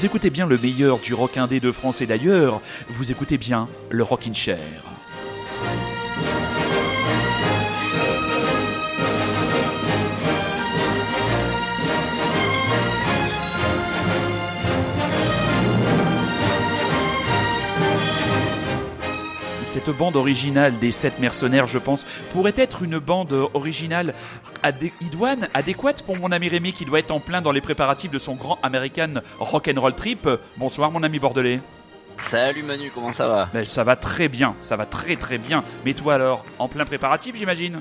Vous écoutez bien le meilleur du rock indé de France et d'ailleurs, vous écoutez bien le Rockin' Chair. Cette bande originale des sept mercenaires, je pense, pourrait être une bande originale idoine, adéquate pour mon ami Rémi qui doit être en plein dans les préparatifs de son grand American Rock'n'Roll Trip. Bonsoir mon ami Bordelais. Salut Manu, comment ça va? Ben, Ça va très bien, ça va très très bien. Mais toi alors, en plein préparatif j'imagine?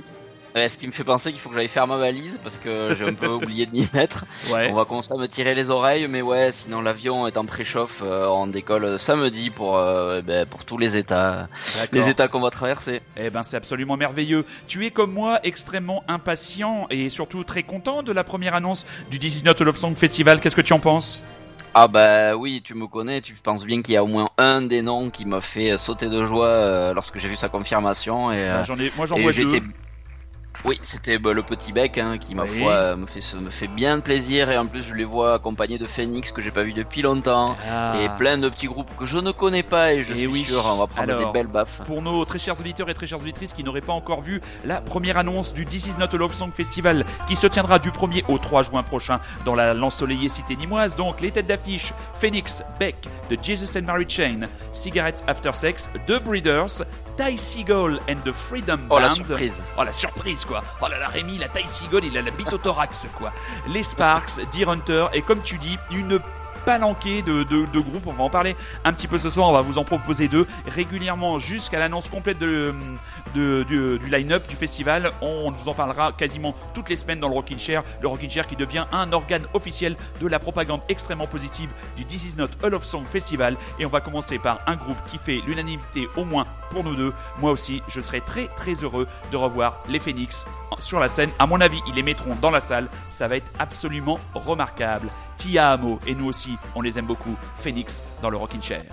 Ce qui me fait penser qu'il faut que j'aille faire ma valise parce que j'ai un peu oublié de m'y mettre. On va commencer à me tirer les oreilles, mais ouais, sinon l'avion est en préchauffe, euh, on décolle samedi pour euh, ben, pour tous les états, les états qu'on va traverser. Eh ben c'est absolument merveilleux. Tu es comme moi extrêmement impatient et surtout très content de la première annonce du 19 Love Song Festival. Qu'est-ce que tu en penses? Ah bah oui, tu me connais, tu penses bien qu'il y a au moins un des noms qui m'a fait sauter de joie euh, lorsque j'ai vu sa confirmation et bah, j'en ai, moi j'en vois deux. Oui, c'était bah, le petit bec hein, qui, ma foi, me fait, me fait bien plaisir. Et en plus, je les vois accompagnés de Phoenix que j'ai pas vu depuis longtemps. Ah. Et plein de petits groupes que je ne connais pas. Et je suis oui. sûr, on va prendre des belles baffes. Pour nos très chers auditeurs et très chères auditrices qui n'auraient pas encore vu la première annonce du This Is Not a Love Song Festival qui se tiendra du 1er au 3 juin prochain dans la l'ensoleillée cité nimoise. Donc, les têtes d'affiche Phoenix, Beck, The Jesus and Mary Chain, Cigarettes After Sex, The Breeders, Ty Seagull and the Freedom Band. Oh la surprise. Oh la surprise quoi. Oh là là Rémi, la Ty Seagull, il a la bite au thorax quoi. Les Sparks, Deer Hunter et comme tu dis, une palanqué de, de, groupes. On va en parler un petit peu ce soir. On va vous en proposer deux régulièrement jusqu'à l'annonce complète de, du, du line-up du festival. On vous en parlera quasiment toutes les semaines dans le Rockin' Chair. Le Rockin' Chair qui devient un organe officiel de la propagande extrêmement positive du This Is Not All of Song Festival. Et on va commencer par un groupe qui fait l'unanimité au moins pour nous deux. Moi aussi, je serai très très heureux de revoir les Phoenix sur la scène. À mon avis, ils les mettront dans la salle. Ça va être absolument remarquable. Tia Amo et nous aussi, on les aime beaucoup. Phoenix dans le Rockin' Chair.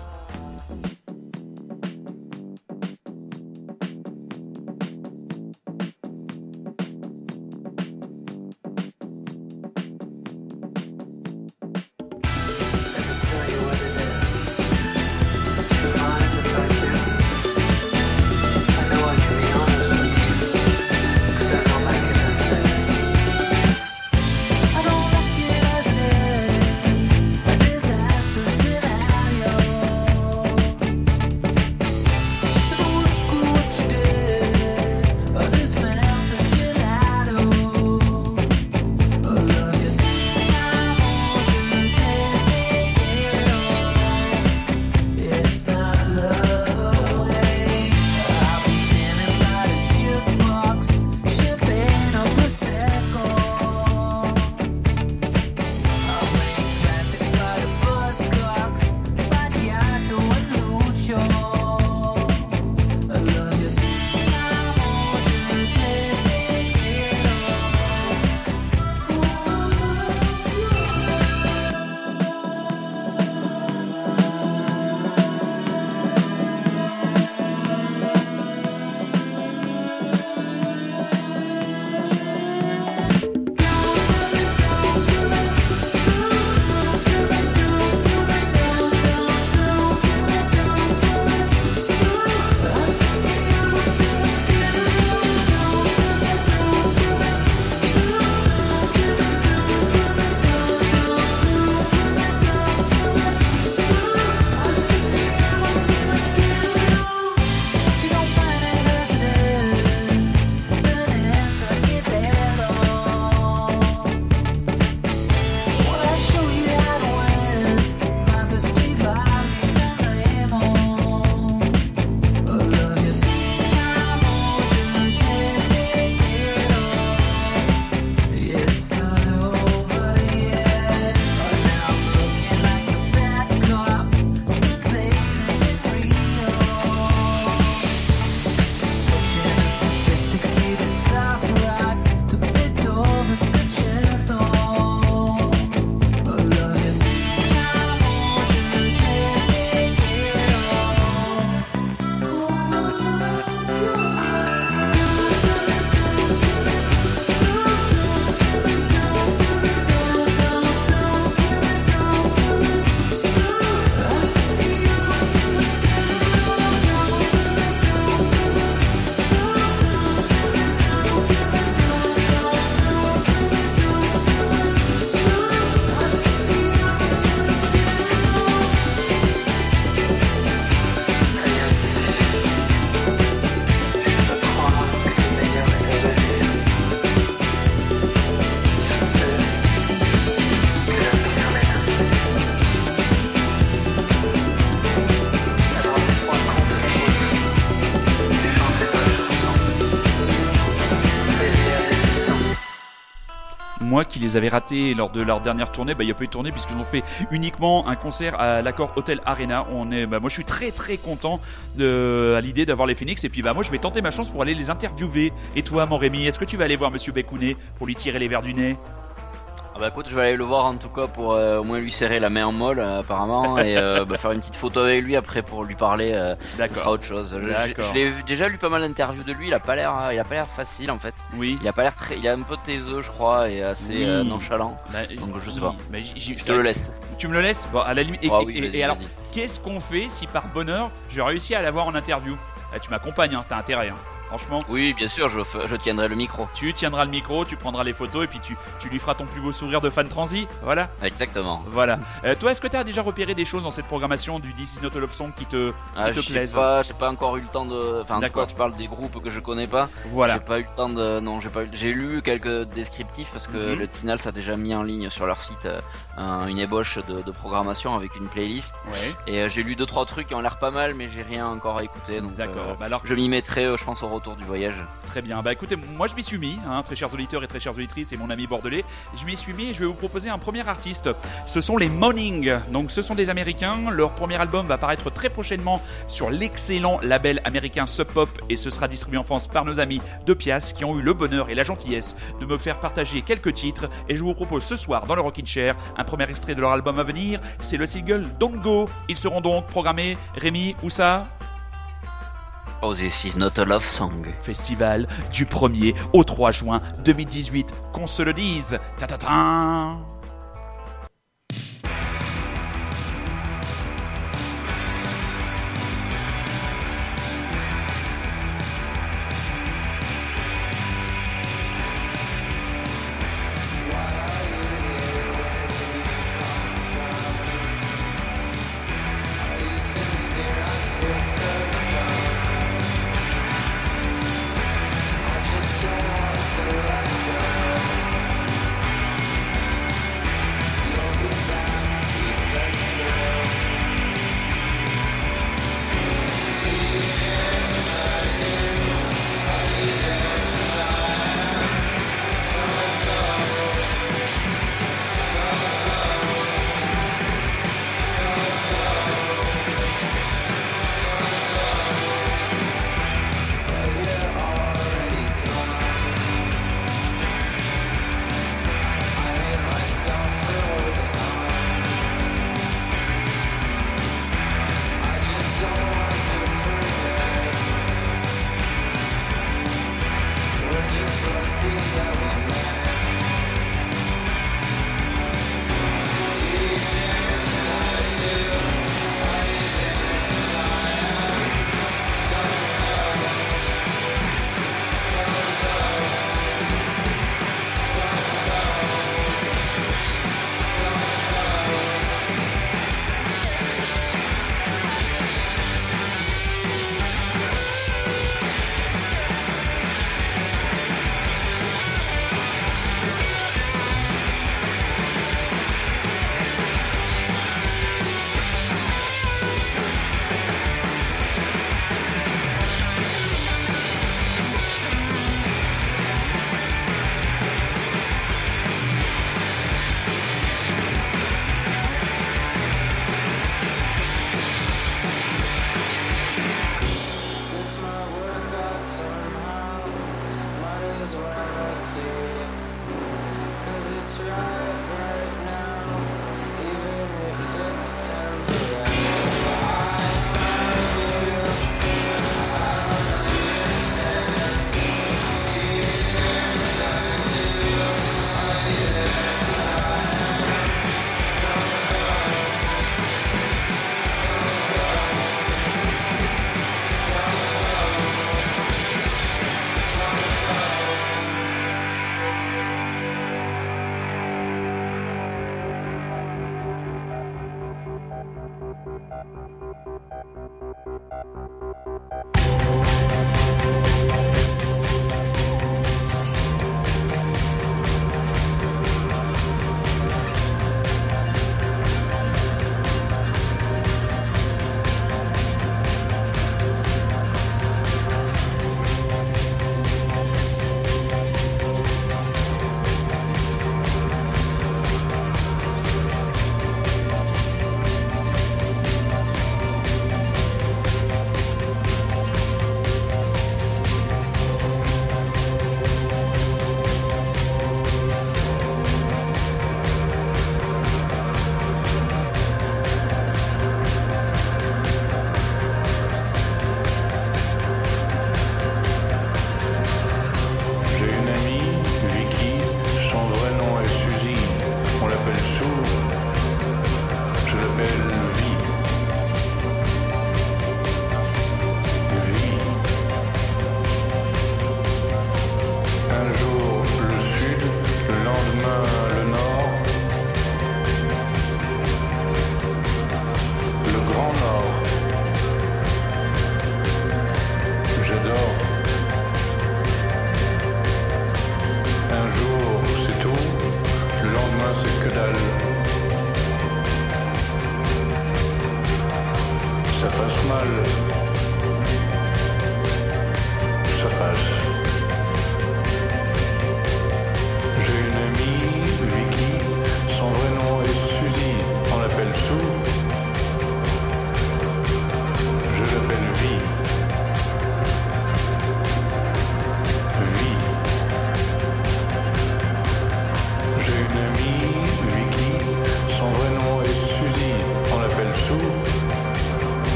Les avais ratés lors de leur dernière tournée. Bah, il n'y a pas eu de tournée puisqu'ils ont fait uniquement un concert à l'accord Hotel Arena. On est, bah, moi, je suis très très content de, à l'idée d'avoir les Phoenix. Et puis, bah, moi, je vais tenter ma chance pour aller les interviewer. Et toi, mon Rémi, est-ce que tu vas aller voir Monsieur Bécounet pour lui tirer les verres du nez? Ah bah écoute, je vais aller le voir en tout cas pour euh, au moins lui serrer la main en molle euh, apparemment et euh, bah, faire une petite photo avec lui après pour lui parler. ça sera autre chose. Je, je l'ai déjà lu pas mal d'interviews de lui. Il a pas l'air, il a pas l'air facile en fait. Oui. Il a pas l'air très, il a un peu taiseux je crois et assez nonchalant. Bah, Donc je sais pas. Bah, je te le laisse. Tu me le laisses? Bon, à la limite. Et, ah et alors, qu'est-ce qu'on fait si par bonheur j'ai réussi à l'avoir en interview? Eh, Tu m'accompagnes, hein, t'as intérêt. Hein. Franchement. Oui, bien sûr, je, je, tiendrai le micro. Tu tiendras le micro, tu prendras les photos et puis tu, tu lui feras ton plus beau sourire de fan transi. Voilà. Exactement. Voilà. Euh, toi, est-ce que tu as déjà repéré des choses dans cette programmation du This Not a Love Song qui te, ah, te plaisent pas, J'ai pas encore eu le temps de. Enfin, en tu parles des groupes que je connais pas. Voilà. J'ai pas eu le temps de. Non, j'ai pas eu... J'ai lu quelques descriptifs parce que mhm. le Tinals a déjà mis en ligne sur leur site euh, une ébauche de, de, programmation avec une playlist. Ouais. Et euh, j'ai lu deux trois trucs qui ont l'air pas mal, mais j'ai rien encore à écouter. D'accord. Bah alors... Je m'y mettrai, je pense, au retour du voyage. Très bien. Bah écoutez, moi je m'y suis mis, hein, très chers auditeurs et très chères auditrices et mon ami bordelais. Je m'y suis mis et je vais vous proposer un premier artiste. Ce sont les Morning. Donc ce sont des Américains. Leur premier album va paraître très prochainement sur l'excellent label américain Sub Pop et ce sera distribué en France par nos amis de Pias qui ont eu le bonheur et la gentillesse de me faire partager quelques titres. Et je vous propose ce soir dans le Rockin' Chair un premier extrait de leur album à venir. C'est le single Don't Go. Ils seront donc programmés. Rémi, où ça? Oh, this is not a love song. Festival du 1er au 3 juin 2018. Qu'on se le dise. Ta ta ta.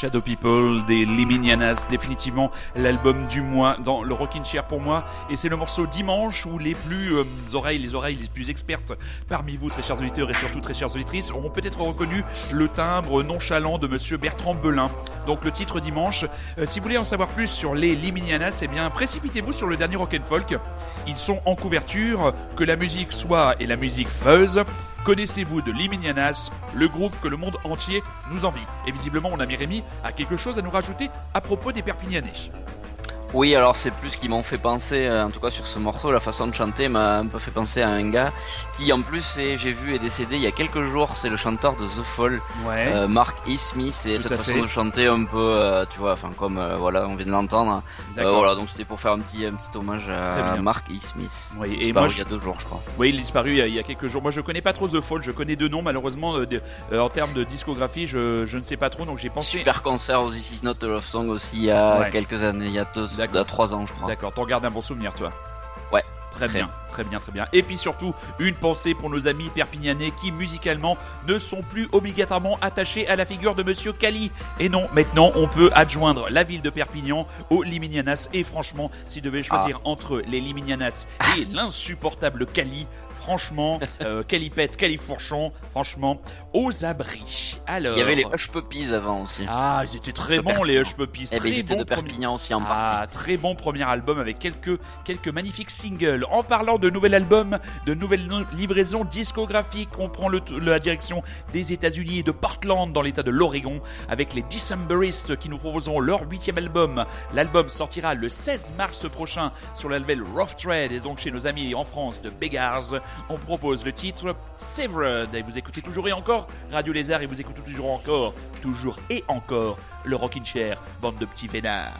Shadow People des Liminianas, définitivement l'album du mois dans le Rockin' Chair pour moi. Et c'est le morceau Dimanche où les plus euh, oreilles, les oreilles les plus expertes parmi vous, très chers auditeurs et surtout très chères auditrices, auront peut-être reconnu le timbre nonchalant de monsieur Bertrand Belin. Donc le titre Dimanche. Euh, si vous voulez en savoir plus sur les Liminianas, eh bien précipitez-vous sur le dernier Rock'n Folk. Ils sont en couverture, que la musique soit et la musique fuzz, Connaissez-vous de Liminianas, le groupe que le monde entier nous envie Et visiblement, mon ami Rémi a quelque chose à nous rajouter à propos des Perpignanais. Oui, alors c'est plus qui m'ont fait penser, euh, en tout cas sur ce morceau, la façon de chanter m'a un peu fait penser à un gars qui en plus j'ai vu est décédé il y a quelques jours, c'est le chanteur de The Fall, euh, Mark E. Smith, et cette façon de chanter un peu, euh, tu vois, enfin comme voilà, on vient de l'entendre. voilà, donc c'était pour faire un petit un petit hommage à Mark E. Smith. Oui, et moi, il y a deux jours, je crois. Oui, il est disparu il y, a, quelques jours. Moi, je connais pas trop The Fall, je connais deux noms malheureusement en termes de discographie, je, je ne sais pas trop, donc j'ai pensé. Super concert aux This Is Not a Love Song aussi il y a quelques années, il y a deux D'accord. 3 ans, je crois. D'accord, t'en gardes un bon souvenir, toi Ouais. Très bien, très bien, très bien. Et puis surtout, une pensée pour nos amis perpignanais qui, musicalement, ne sont plus obligatoirement attachés à la figure de Monsieur Cali. Et non, maintenant, on peut adjoindre la ville de Perpignan aux Liminianas. Et franchement, s'il devait choisir ah. entre les Liminianas et l'insupportable Cali, franchement, euh, Calipette, Califourchon, franchement, aux abris. Alors. Il y avait les Hush Puppies avant aussi. Ah, ils étaient très bons les Hush Puppies. Eh ben, ils étaient de Perpignan aussi en partie. Ah, très bon premier album avec quelques quelques magnifiques singles. En parlant de nouvel album, de nouvelles livraisons discographiques, on prend le, la direction des États-Unis et de Portland dans l'État de l'Oregon avec les Decemberists qui nous proposeront leur huitième album. L'album sortira le 16 mars prochain sur le label Rough Trade et donc chez nos amis en France de Beggars on propose le titre Severed. Et vous écoutez toujours et encore Radio Lézard et vous écoutez toujours encore, toujours et encore le Rockin' Chair, bande de petits vénards.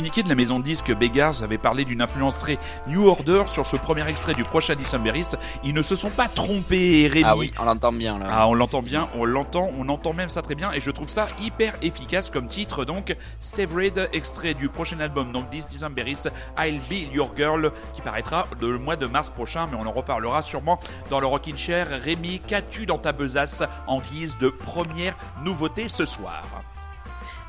Communiqué de la maison de disque Beggars avait parlé d'une influence très New Order sur ce premier extrait du prochain Decemberist. Ils ne se sont pas trompés, Rémi. Ah oui, on l'entend bien là. Ah, on l'entend bien, on l'entend, on entend même ça très bien et je trouve ça hyper efficace comme titre. Donc, Severed, extrait du prochain album, donc This Decemberist, I'll Be Your Girl, qui paraîtra le mois de mars prochain, mais on en reparlera sûrement dans le Rockin' Chair. Rémi, qu'as-tu dans ta besace en guise de première nouveauté ce soir?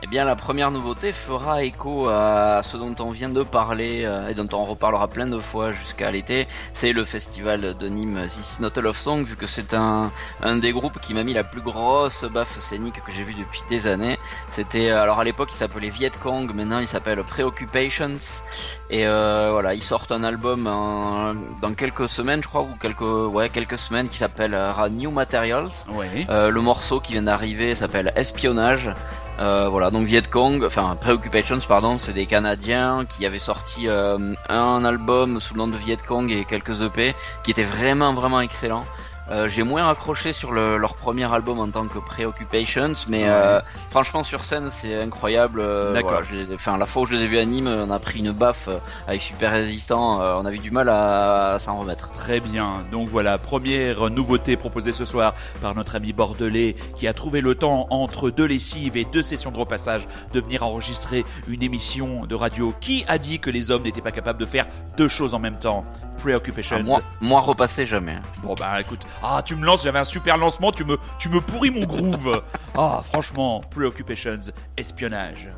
Eh bien, la première nouveauté fera écho à ce dont on vient de parler euh, et dont on reparlera plein de fois jusqu'à l'été. C'est le festival de Nîmes This Not a Love Song, vu que c'est un, un des groupes qui m'a mis la plus grosse baffe scénique que j'ai vue depuis des années. C'était, euh, alors à l'époque, il s'appelait Viet Cong, maintenant il s'appelle Preoccupations. Et euh, voilà, ils sortent un album dans quelques semaines, je crois, ou quelques, ouais, quelques semaines, qui s'appelle New Materials. le morceau qui vient d'arriver s'appelle Espionnage. Euh, voilà, donc Viet Cong, enfin Preoccupations, pardon, c'est des Canadiens qui avaient sorti euh, un album sous le nom de Viet Cong et quelques EP qui étaient vraiment vraiment excellents. Euh, j'ai moins accroché sur leur premier album en tant que Preoccupations, mais euh, franchement sur scène c'est incroyable. Euh, D'accord. enfin la fois où je les ai vus à Nîmes, on a pris une baffe avec Super Résistant, on avait du mal à, s'en remettre. Très bien. Donc voilà, première nouveauté proposée ce soir par notre ami bordelais qui a trouvé le temps entre deux lessives et deux sessions de repassage de venir enregistrer une émission de radio. Qui a dit que les hommes n'étaient pas capables de faire deux choses en même temps Preoccupations. Ah, moi, moi repasser jamais. Bon bah écoute, ah tu me lances, j'avais un super lancement, tu me tu me pourris mon groove. ah franchement, Preoccupations, espionnage.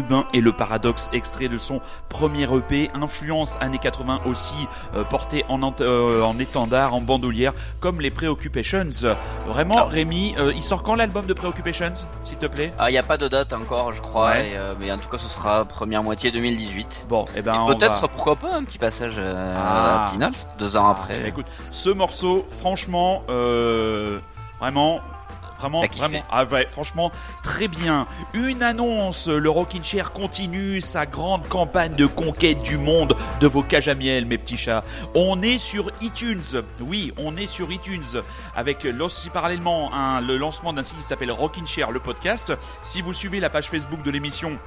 Rubin et le paradoxe, extrait de son premier EP, influence années 80 aussi, euh, porté en, euh, en étendard, en bandoulière, comme les Preoccupations. Vraiment, ah. Rémi, euh, il sort quand l'album de Preoccupations, s'il te plaît? Ah, il n'y a pas de date encore, je crois, mais en tout cas, ce sera première moitié 2018. Bon, et eh ben, peut-être, pourquoi pas, un petit passage à ah. Tinals, deux ans après. Écoute, ce morceau, franchement, vraiment, Vraiment, vraiment. Ah ouais, franchement, très bien. Une annonce, le Rockin' Chair continue sa grande campagne de conquête du monde de vos cages à miel, mes petits chats. On est sur iTunes. Oui, on est sur iTunes avec aussi parallèlement le lancement d'un site qui s'appelle Rockin' Chair, le podcast. Si vous suivez la page Facebook de l'émission,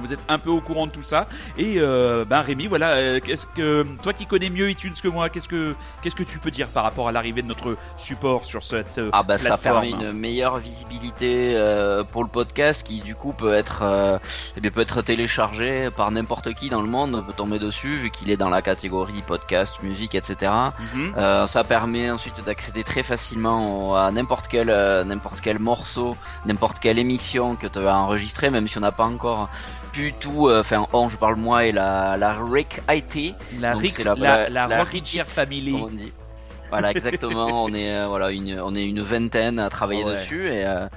vous êtes un peu au courant de tout ça. Et euh, ben Rémi, voilà, euh, qu'est-ce que toi qui connais mieux iTunes que moi, qu'est-ce que qu'est-ce que tu peux dire par rapport à l'arrivée de notre support sur cette ah bah ça permet une meilleure visibilité euh, pour le podcast qui du coup peut être eh bien, peut être téléchargé par n'importe qui dans le monde, peut tomber dessus vu qu'il est dans la catégorie podcast, musique, etc. Mhm. ça permet ensuite d'accéder très facilement à n'importe quel n'importe quel morceau, n'importe quelle émission que tu as enregistré, même si on n'a pas encore du tout, euh, enfin, oh, je parle moi et la, la Rick IT. La Rick, la, la, la, la Family. On dit. Voilà, exactement. on est euh, voilà une on est une vingtaine à travailler dessus et euh,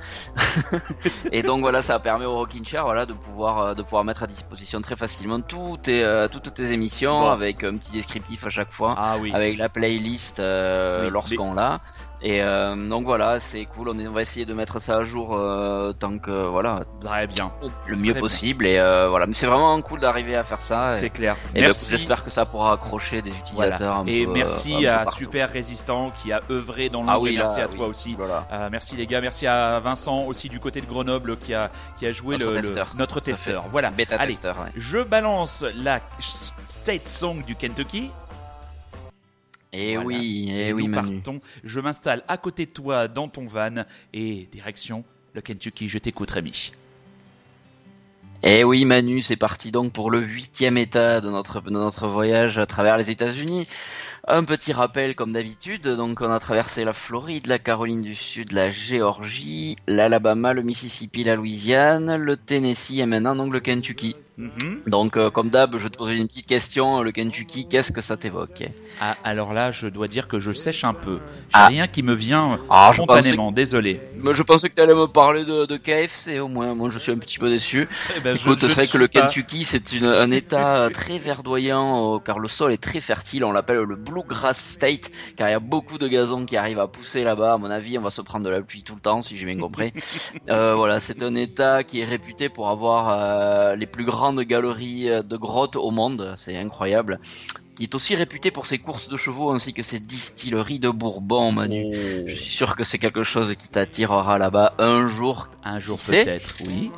et donc voilà, ça permet au Rockin' Chair voilà de pouvoir de pouvoir mettre à disposition très facilement toutes tes toutes tes émissions avec un petit descriptif à chaque fois, ah, oui. avec la playlist lorsqu'on l'a. Et euh, donc voilà, c'est cool. On, va essayer de mettre ça à jour euh, tant que voilà, très bien, le mieux possible. Et euh, voilà, mais c'est vraiment cool d'arriver à faire ça. C'est clair. Et ben, j'espère que ça pourra accrocher des utilisateurs. et merci à Super Résistant qui a œuvré dans le ah merci à toi aussi. merci les gars, merci à Vincent aussi du côté de Grenoble qui a qui a joué notre le, testeur. notre testeur. Voilà. Bêta Allez, testeur. Je balance la State Song du Kentucky. Et eh oui, et, eh oui, partons. Je m'installe à côté de toi dans ton van et direction le Kentucky. Je t'écoute, Rémi. Et eh oui, Manu, c'est parti donc pour le huitième état de notre, de notre voyage à travers les États-Unis. Un petit rappel comme d'habitude, donc on a traversé la Floride, la Caroline du Sud, la Géorgie, l'Alabama, le Mississippi, la Louisiane, le Tennessee et maintenant donc le Kentucky. Mhm. Donc euh, comme d'hab, je te poser une petite question, le Kentucky, qu'est-ce que ça t'évoque? Ah, Alors là, je dois dire que je sèche un peu. J'ai ah. rien qui me vient ah, spontanément, désolé. Mais je pensais que tu allais me parler de, de, KFC, au moins moi je suis un petit peu déçu. Eh ben, Écoute, c'est vrai que le Kentucky c'est un état très verdoyant car le sol est très fertile, on l'appelle le Blue Grass State, car il y a beaucoup de gazon qui arrive à pousser là-bas. À mon avis, on va se prendre de la pluie tout le temps, si j'ai bien compris. euh, voilà, c'est un État qui est réputé pour avoir euh, les plus grandes galeries euh, de grottes au monde. C'est incroyable qui est aussi réputé pour ses courses de chevaux ainsi que ses distilleries de Bourbon, Manu. Oh. Je suis sûr que c'est quelque chose qui t'attirera là-bas un jour. Un jour peut-être, oui.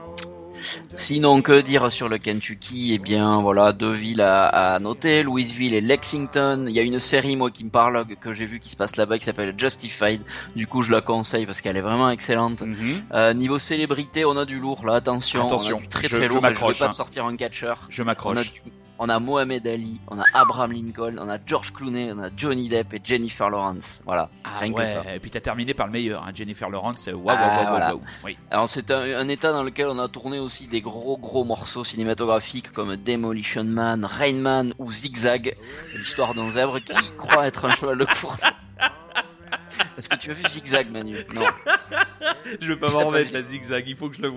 Sinon, que dire sur le Kentucky? Eh bien, voilà, deux villes à, noter, Louisville et Lexington. Il y a une série, moi, qui me parle, que j'ai vu qui se passe là-bas, qui s'appelle Justified. Du coup, je la conseille parce qu'elle est vraiment excellente. Mhm. euh, niveau célébrité, on a du lourd, là, attention. Attention, on a du très très lourd, je, je vais pas te hein. sortir un catcher. Je m'accroche on a Mohamed Ali, on a Abraham Lincoln, on a George Clooney, on a Johnny Depp et Jennifer Lawrence. Voilà. Ah ouais. Et puis t'as terminé par le meilleur, hein, Jennifer Lawrence. Waouh, waouh, waouh, waouh. Oui. Alors c'est un, état dans lequel on a tourné aussi des gros gros morceaux cinématographiques comme Demolition Man, Rain Man ou Zigzag, l'histoire d'un zèbre qui croit être un cheval de course. Est-ce que tu as vu Zigzag, Manu? Non. je vais pas m'en remettre la Zigzag, il faut que je le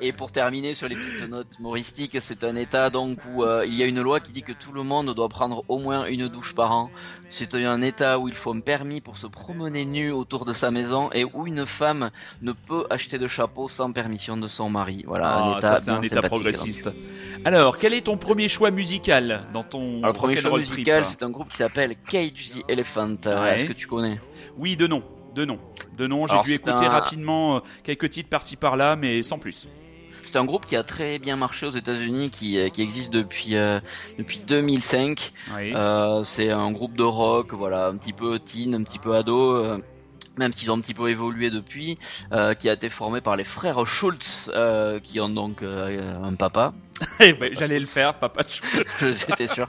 et pour terminer sur les petites notes humoristiques, c'est un état donc où euh, il y a une loi qui dit que tout le monde doit prendre au moins une douche par an. C'est un état où il faut un permis pour se promener nu autour de sa maison et où une femme ne peut acheter de chapeau sans permission de son mari. Voilà, un ah, état, c'est un état progressiste. Alors, quel est ton premier choix musical dans ton Alors, le premier choix musical, c'est un groupe qui s'appelle Cage the Elephant. Est-ce que tu connais? Oui, de nom de nom. De nom, j'ai dû écouter rapidement euh, quelques titres par-ci par-là, mais sans plus. C'est un groupe qui a très bien marché aux États-Unis, qui, euh, qui existe depuis euh, depuis 2005. c'est un groupe de rock, voilà, un petit peu teen, un petit peu ado même s'ils ont un petit peu évolué depuis, qui a été formé par les frères Schultz, qui ont donc un papa, Eh ben, j'allais le faire, papa. J'étais sûr.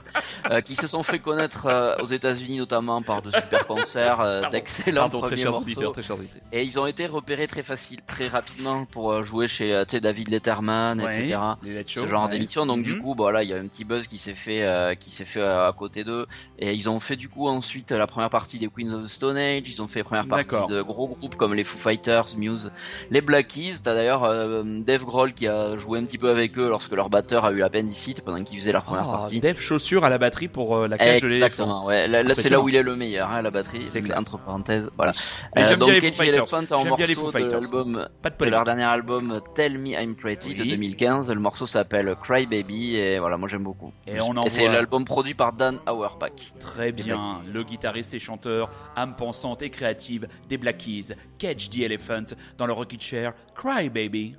Euh, qui se sont fait connaître euh, aux États-Unis notamment par de super concerts, euh, d'excellents premiers morceaux. et ils ont été repérés très facile, très rapidement pour jouer chez David Letterman, etc. ce genre d'émission. Donc du mhm. coup, voilà, il y a un petit buzz qui s'est fait, qui s'est fait à côté d'eux. Et ils ont fait du coup ensuite la première partie des Queens of the Stone Age. Ils ont fait la première partie de gros groupes comme les Foo Fighters, Muse, les Black Keys. T'as d'ailleurs Dave Grohl qui a joué un petit peu avec eux lorsque leur batteur a eu l'appendicite pendant qu'ils faisaient leur première oh, partie. Dave chaussure à la batterie pour euh, la cage de l'éléphant. Exactement, ouais. Là, c'est là où il est le meilleur, hein, la batterie. C'est entre parenthèses, voilà. Euh, donc Cage Elephant en morceau de l'album, de leur dernier album Tell Me I'm Pretty de 2015. Le morceau s'appelle Cry Baby et voilà, moi j'aime beaucoup. Et, on et c'est l'album produit par Dan Auerbach. Très bien, le guitariste et chanteur, âme pensante et créative des Black Keys, Cage the Elephant dans le Rocket Chair, Cry Baby.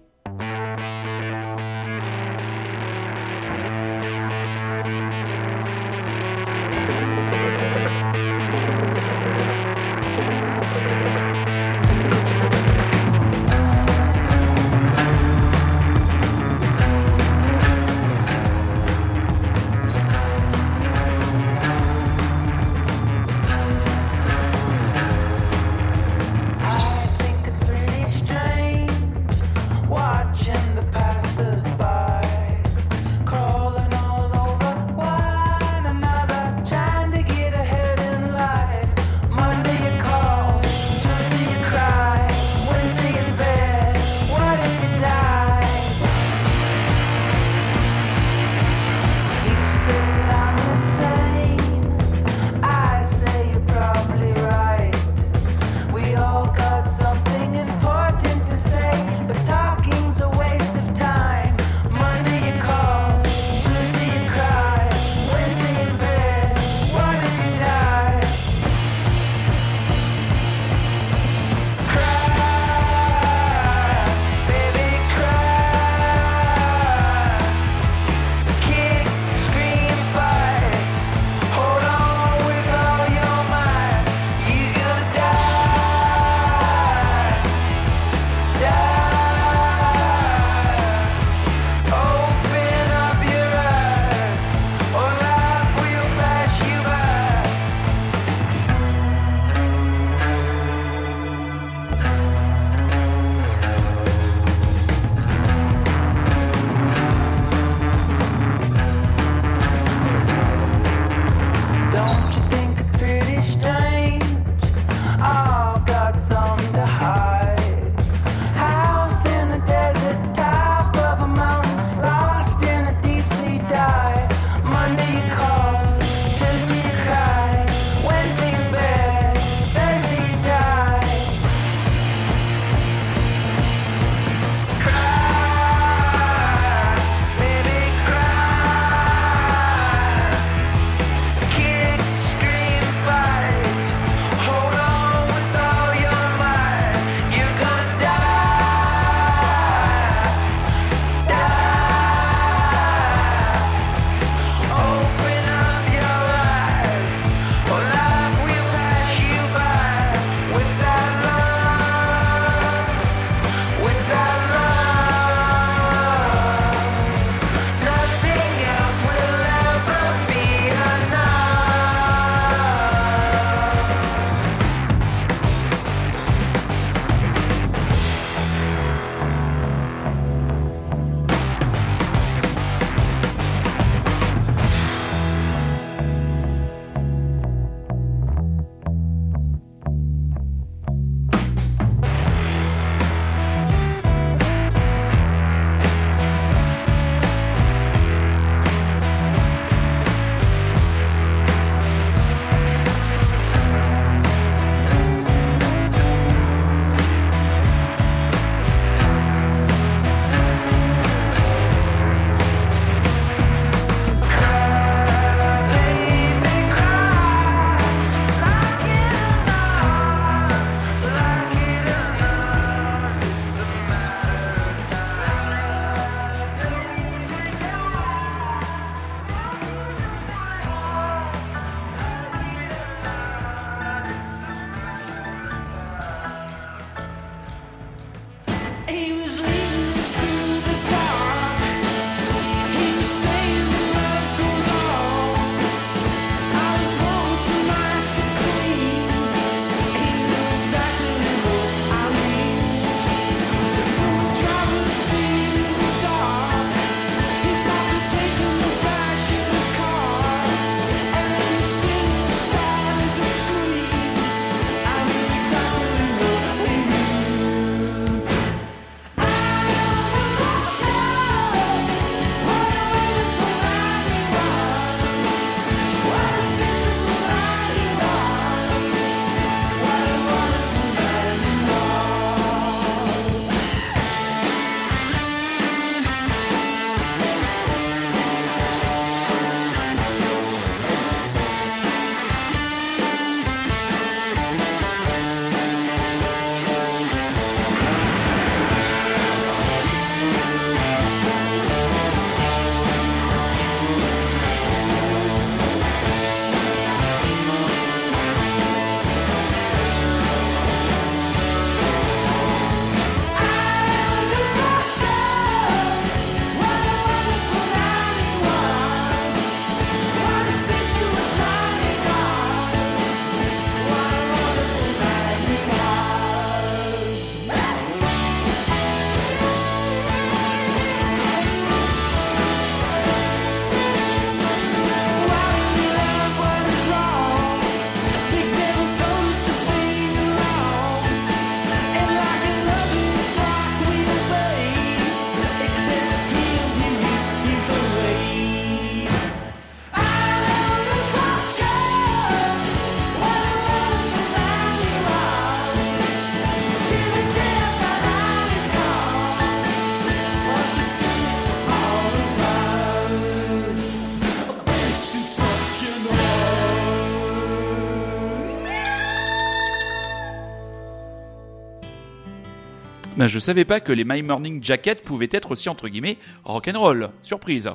Ben, je savais pas que les My Morning Jacket pouvaient être aussi entre guillemets rock'n'roll. Surprise.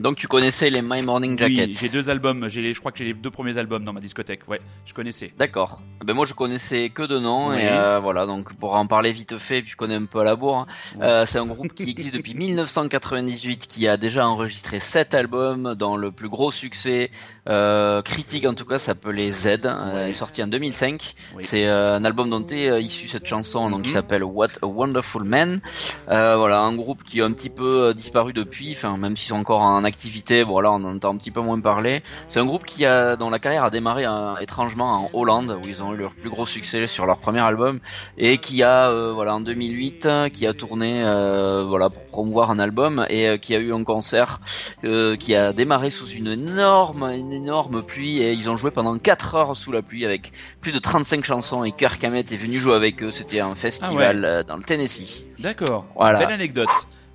Donc tu connaissais les My Morning Jacket Oui, j'ai deux albums. J'ai, je crois que j'ai les deux premiers albums dans ma discothèque. Ouais, je connaissais. D'accord. Ben moi je connaissais que de nom et euh, voilà. Donc pour en parler vite fait, puis je connais un peu à la bourre. Hein. Euh, c'est un groupe qui existe depuis 1998, qui a déjà enregistré sept albums, dont le plus gros succès euh, critique en tout cas s'appelait Z. Euh, est sorti en 2005. C'est un album dont est issu cette chanson, donc qui mhm. s'appelle What a Wonderful Man. voilà, un groupe qui a un petit peu disparu depuis. Enfin, même s'ils sont encore en activité. Bon là, on entend un petit peu moins parler. C'est un groupe qui a, dont la carrière a démarré euh, étrangement en Hollande, où ils ont eu leur plus gros succès sur leur premier album, et qui a, euh, voilà, en 2008, qui a tourné, euh, voilà, pour promouvoir un album, et qui a eu un concert qui a démarré sous une énorme, une énorme pluie, et ils ont joué pendant 4 heures sous la pluie avec plus de 35 chansons, et Kirk Hammett est venu jouer avec eux. C'était un festival ah dans le Tennessee. D'accord. Voilà. Belle anecdote.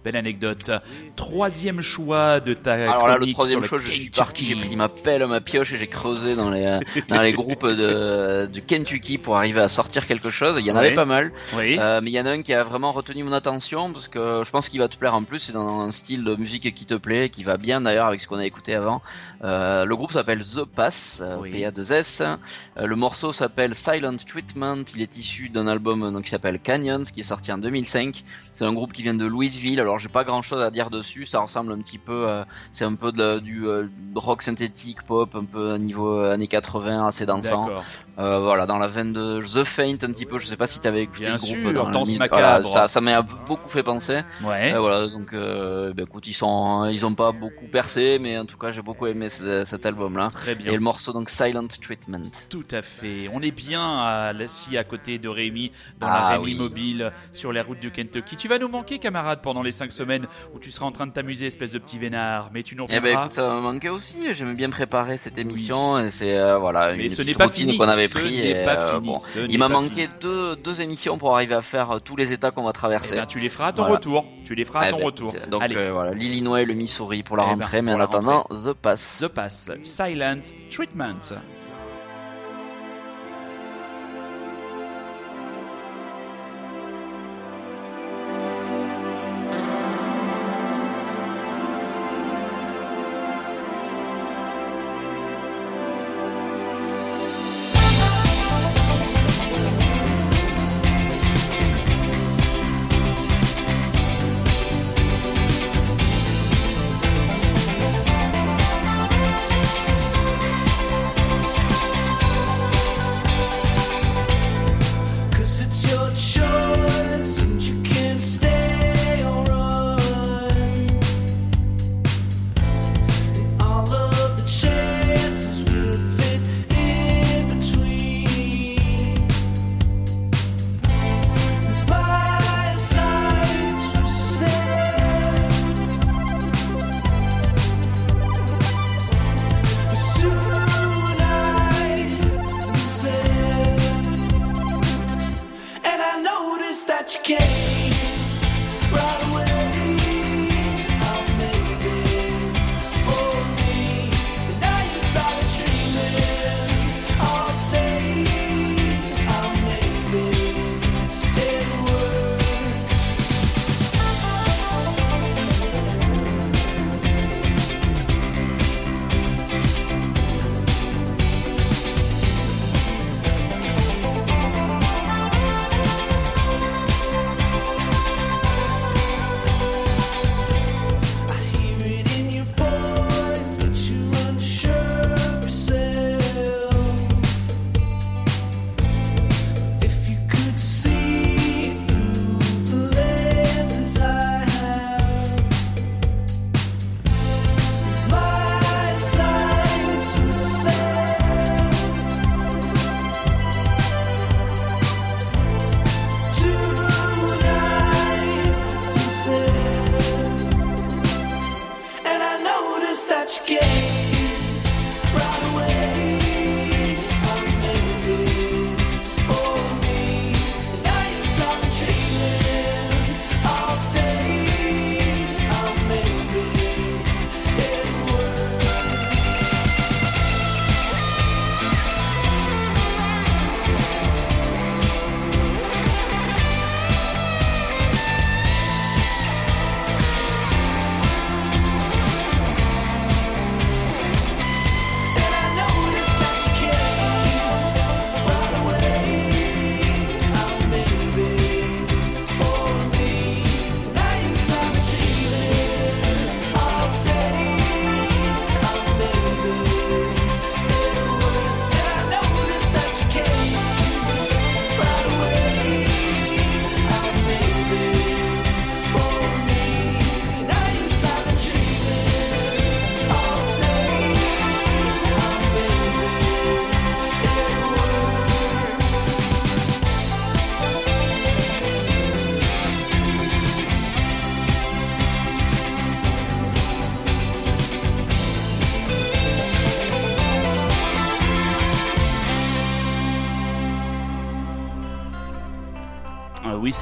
Belle anecdote. Troisième choix de ta. Alors là, le troisième choix, je suis parti, j'ai pris ma pelle, ma pioche et j'ai creusé dans les euh, dans les groupes de du Kentucky pour arriver à sortir quelque chose. Il y en avait pas mal, oui. euh, mais il y en a un qui a vraiment retenu mon attention parce que je pense qu'il va te plaire en plus. C'est dans un style de musique qui te plaît, qui va bien d'ailleurs avec ce qu'on a écouté avant. Euh, le groupe s'appelle The Pass, oui. PA2S. Euh, le morceau s'appelle Silent Treatment. Il est issu d'un album donc qui s'appelle Canyons, qui est sorti en 2005. C'est un groupe qui vient de Louisville. Alors j'ai pas grand chose à dire dessus, ça ressemble un petit peu, euh, c'est un peu de, du euh, rock synthétique, pop, un peu niveau euh, années 80, assez dansant. voilà, dans la veine de The Faint un petit peu, je sais pas si t'avais écouté Bien ce groupe dans macabre. ça, ça m'a beaucoup fait penser. Ouais. voilà, donc bah, écoute, ils sont, ils ont pas beaucoup percé, mais en tout cas j'ai beaucoup aimé cet album là. Très bien. Et le morceau donc Silent Treatment. Tout à fait. On est bien à, à côté de Rémi dans la ah Rémi mobile sur les routes du Kentucky. Tu vas nous manquer camarade pendant les 5 semaine où tu seras en train de t'amuser, espèce de petit vénard, mais tu nous reviendras. Eh ben écoute, ça m'a manqué aussi. J'aimais bien préparer cette émission et c'est euh, voilà une ce petite routine qu'on avait pris. Et, euh, bon, il m'a manqué deux, deux émissions pour arriver à faire euh, tous les états qu'on va traverser. Eh tu les feras à ton retour. Tu les feras à eh ton ben, retour. Donc voilà, l'Illinois et le Missouri pour la eh ben, rentrée, mais en attendant, The Pass. The Pass, Silent Treatment.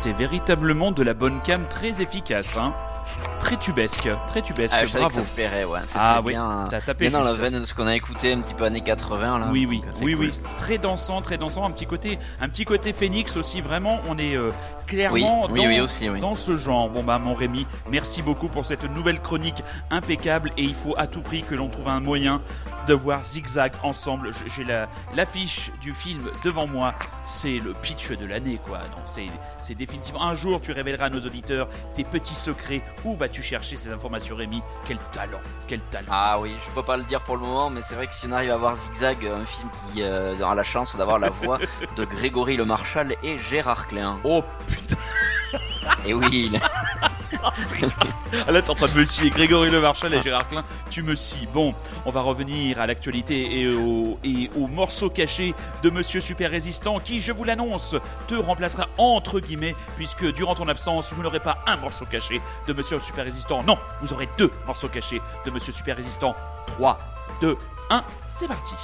C'est véritablement de la bonne cam très efficace. Hein très tubesque, très tubesque. Ah, bravo. Que ça te plairait, ouais. Ah oui, bien, t'as tapé dans la veine de ce qu'on a écouté un petit peu années 80 là. Oui, oui, oui, cool. oui, très dansant, très dansant, un petit côté, un petit côté Phoenix aussi. Vraiment, on est euh, clairement Oui, dans, oui, aussi, oui. dans ce genre. Bon bah mon Rémi, merci beaucoup pour cette nouvelle chronique impeccable et il faut à tout prix que l'on trouve un moyen de voir Zigzag ensemble. J'ai la- l'affiche du film devant moi. C'est le pitch de l'année, quoi. Donc c'est c'est définitivement un jour tu révéleras à nos auditeurs tes petits secrets. Où vas-tu chercher ces informations, Rémi? Quel talent, quel talent. Ah oui, je peux pas le dire pour le moment, mais c'est vrai que si on arrive à voir Zigzag, un film qui euh, a la chance d'avoir la voix de Grégory Le Marchal et Gérard Klein. Oh putain. Et oui, il- Ah là, t'es en train de me scier. Grégory Le Marchal et Gérard Klein, tu me scies. Bon, on va revenir à l'actualité et au, et au morceau caché de Monsieur Super Résistant qui, je vous l'annonce, te remplacera entre guillemets, puisque durant ton absence, vous n'aurez pas un morceau caché de Monsieur Super Résistant. Non, vous aurez deux morceaux cachés de Monsieur Super Résistant. 3, 2, 1, c'est parti.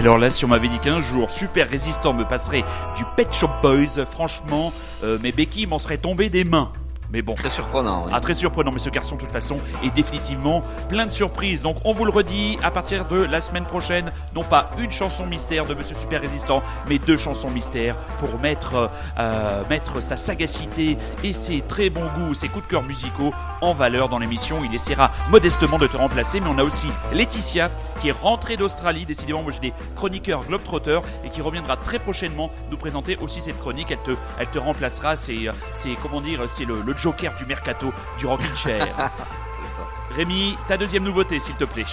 Alors là, si on m'avait dit qu'un jour Super Résistant me passerait du Pet Shop Boys, franchement, euh, mes béquilles m'en seraient tombées des mains. Mais bon. Très surprenant. Ah, très surprenant. Mais ce garçon, de toute façon, est définitivement plein de surprises. Donc, on vous le redit, à partir de la semaine prochaine, non pas une chanson mystère de Monsieur Super Résistant, mais deux chansons mystères pour mettre, euh, mettre sa sagacité et ses très bons goûts, ses coups de cœur musicaux en valeur dans l'émission. Il essaiera modestement de te remplacer. Mais on a aussi Laetitia, qui est rentrée d'Australie. Décidément, moi, j'ai des chroniqueurs Globetrotter et qui reviendra très prochainement nous présenter aussi cette chronique. Elle te, elle te remplacera. C'est, c'est, comment dire, c'est le, le joker du mercato du rocking chair. Rémi, ta deuxième nouveauté, s'il te plaît.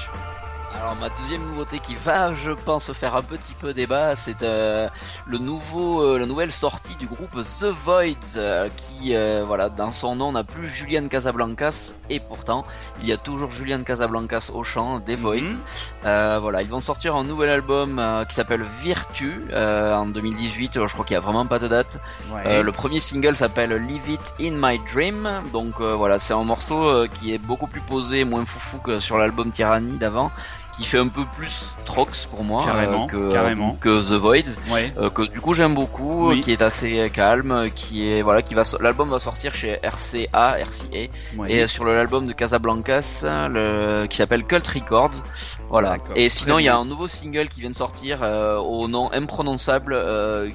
Alors ma deuxième nouveauté qui va, je pense, faire un petit peu débat, c'est euh, le nouveau, euh, la nouvelle sortie du groupe The Voids, euh, qui, euh, voilà, dans son nom n'a plus Julian Casablancas, et pourtant il y a toujours Julian Casablancas au chant des Voids. Mhm. Euh, voilà, ils vont sortir un nouvel album euh, qui s'appelle Virtue euh, en 2018. Je crois qu'il y a vraiment pas de date. Euh, le premier single s'appelle Leave It In My Dream. Donc euh, voilà, c'est un morceau euh, qui est beaucoup plus posé, moins foufou que sur l'album Tyranny d'avant, qui fait un peu plus Trox pour moi Carrément, euh, que, carrément. que The Voids. Ouais. Euh, que du coup j'aime beaucoup, Oui. euh, qui est assez calme, qui est voilà, qui va l'album va sortir chez RCA, RCA, Ouais. et euh, sur l'album de Casablancas, le, qui s'appelle Cult Records. Voilà. Et sinon, il y a un nouveau single qui vient de sortir euh, au nom imprononçable, euh,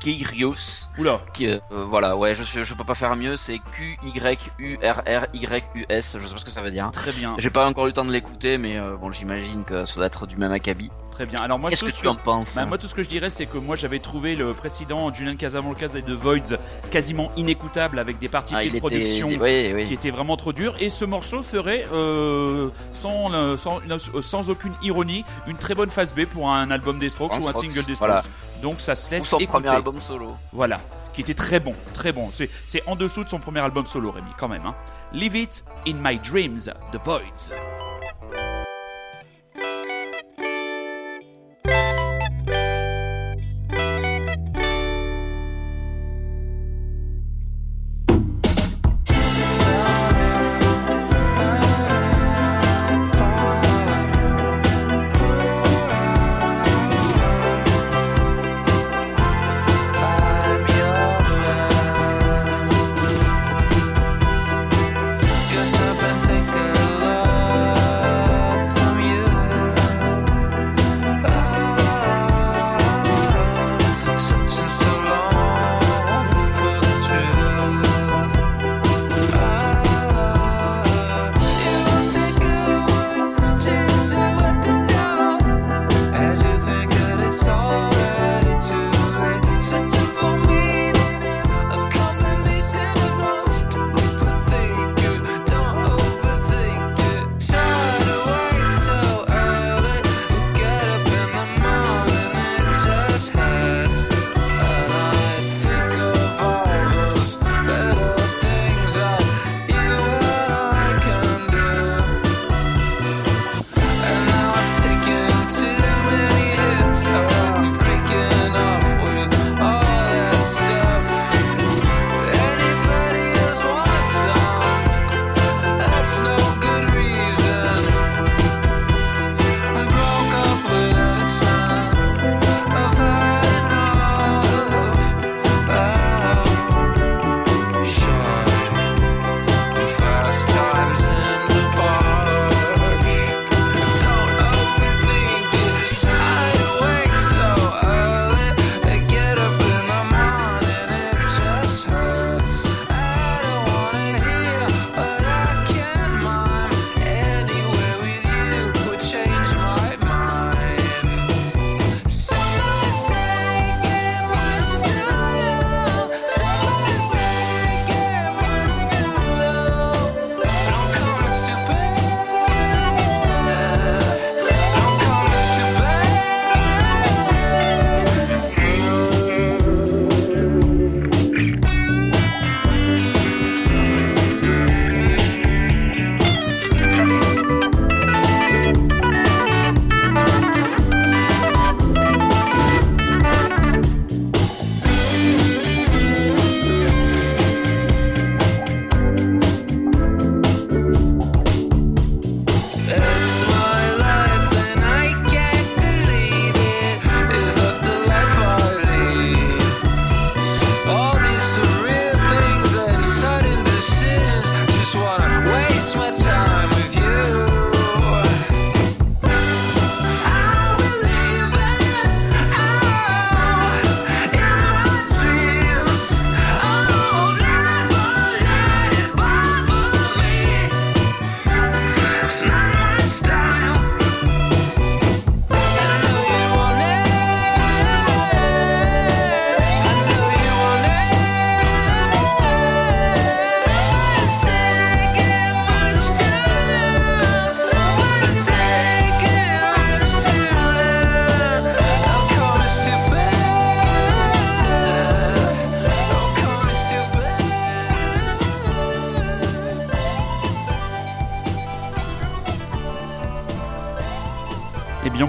Kyrios. Oula. Qui, euh, voilà, ouais, je, je, peux pas faire mieux. C'est Q Y U R R Y U S. Je sais pas ce que ça veut dire. Très bien. J'ai pas encore eu le temps de l'écouter, mais euh, bon, j'imagine que ça doit être du même acabit. Très bien. Alors moi, Qu'est-ce que tu en penses Bah, moi, tout ce que je dirais, c'est que moi, j'avais trouvé le précédent Julian Casablancas et The Voids quasiment inécoutable avec des parties Ah, de était, production oui, oui. qui étaient vraiment trop dures. Et ce morceau ferait, euh, sans, le- sans, une- sans aucune ironie, une très bonne phase B pour un album des Strokes ou un single des Strokes. voilà. Donc ça se Ou laisse son écouter. premier album solo. Voilà, qui était très bon, très bon. C'est, c'est en dessous de son premier album solo, Rémi, quand même. Hein. Leave it in my dreams, The Voids.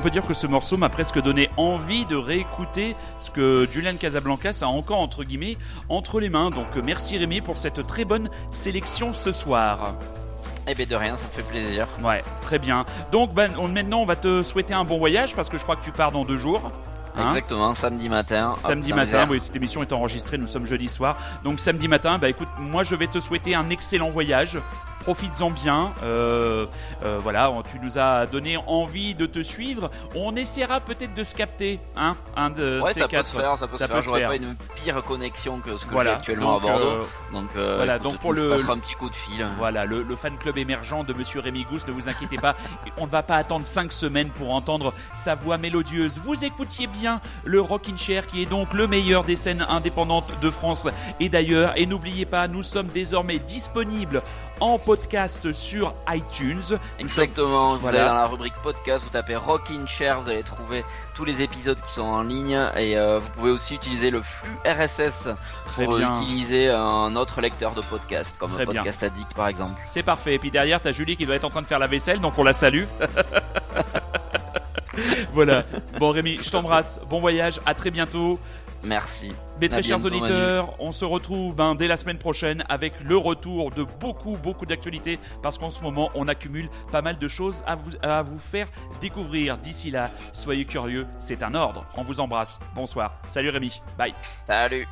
Peut dire que ce morceau m'a presque donné envie de réécouter ce que Julian Casablancas a encore entre guillemets entre les mains. Donc merci Rémi pour cette très bonne sélection ce soir. Eh bien de rien, ça me fait plaisir. Ouais, très bien. Donc ben, maintenant on va te souhaiter un bon voyage parce que je crois que tu pars dans deux jours. Hein Exactement, samedi matin. Samedi matin, oui, cette émission est enregistrée, nous sommes jeudi soir. Donc samedi matin, bah écoute, moi je vais te souhaiter un excellent voyage profites-en bien. Euh, euh, voilà, tu nous as donné envie de te suivre. On essaiera peut-être de se capter, hein, un de ouais, ça peut se faire, ça peut se faire. J'aurais pas une pire connexion que ce que j'ai actuellement à Bordeaux. Euh, donc voilà, donc pour le, passera un petit coup de fil. Voilà, le, fan club émergent de Monsieur Rémi Gousse, ne vous inquiétez pas, on ne va pas attendre 5 semaines pour entendre sa voix mélodieuse. Vous écoutiez bien le Rockin' Chair, qui est donc le meilleur des scènes indépendantes de France et d'ailleurs. Et n'oubliez pas, nous sommes désormais disponibles en podcast sur iTunes. Exactement, vous allez dans la rubrique podcast, vous tapez Rockin' Chair, vous allez trouver tous les épisodes qui sont en ligne et euh, vous pouvez aussi utiliser le flux RSS pour utiliser un autre lecteur de podcast comme Très Podcast Addict par exemple. C'est parfait. Et puis derrière, t'as Julie qui doit être en train de faire la vaisselle, donc on la salue. voilà. Bon Rémi, je t'embrasse. Bon voyage. À très bientôt. Merci. Mes très chers auditeurs, on se retrouve ben, dès la semaine prochaine avec le retour de beaucoup, beaucoup d'actualités parce qu'en ce moment, on accumule pas mal de choses à vous, à vous faire découvrir. D'ici là, soyez curieux, c'est un ordre. On vous embrasse. Bonsoir. Salut Rémi. Bye. Salut.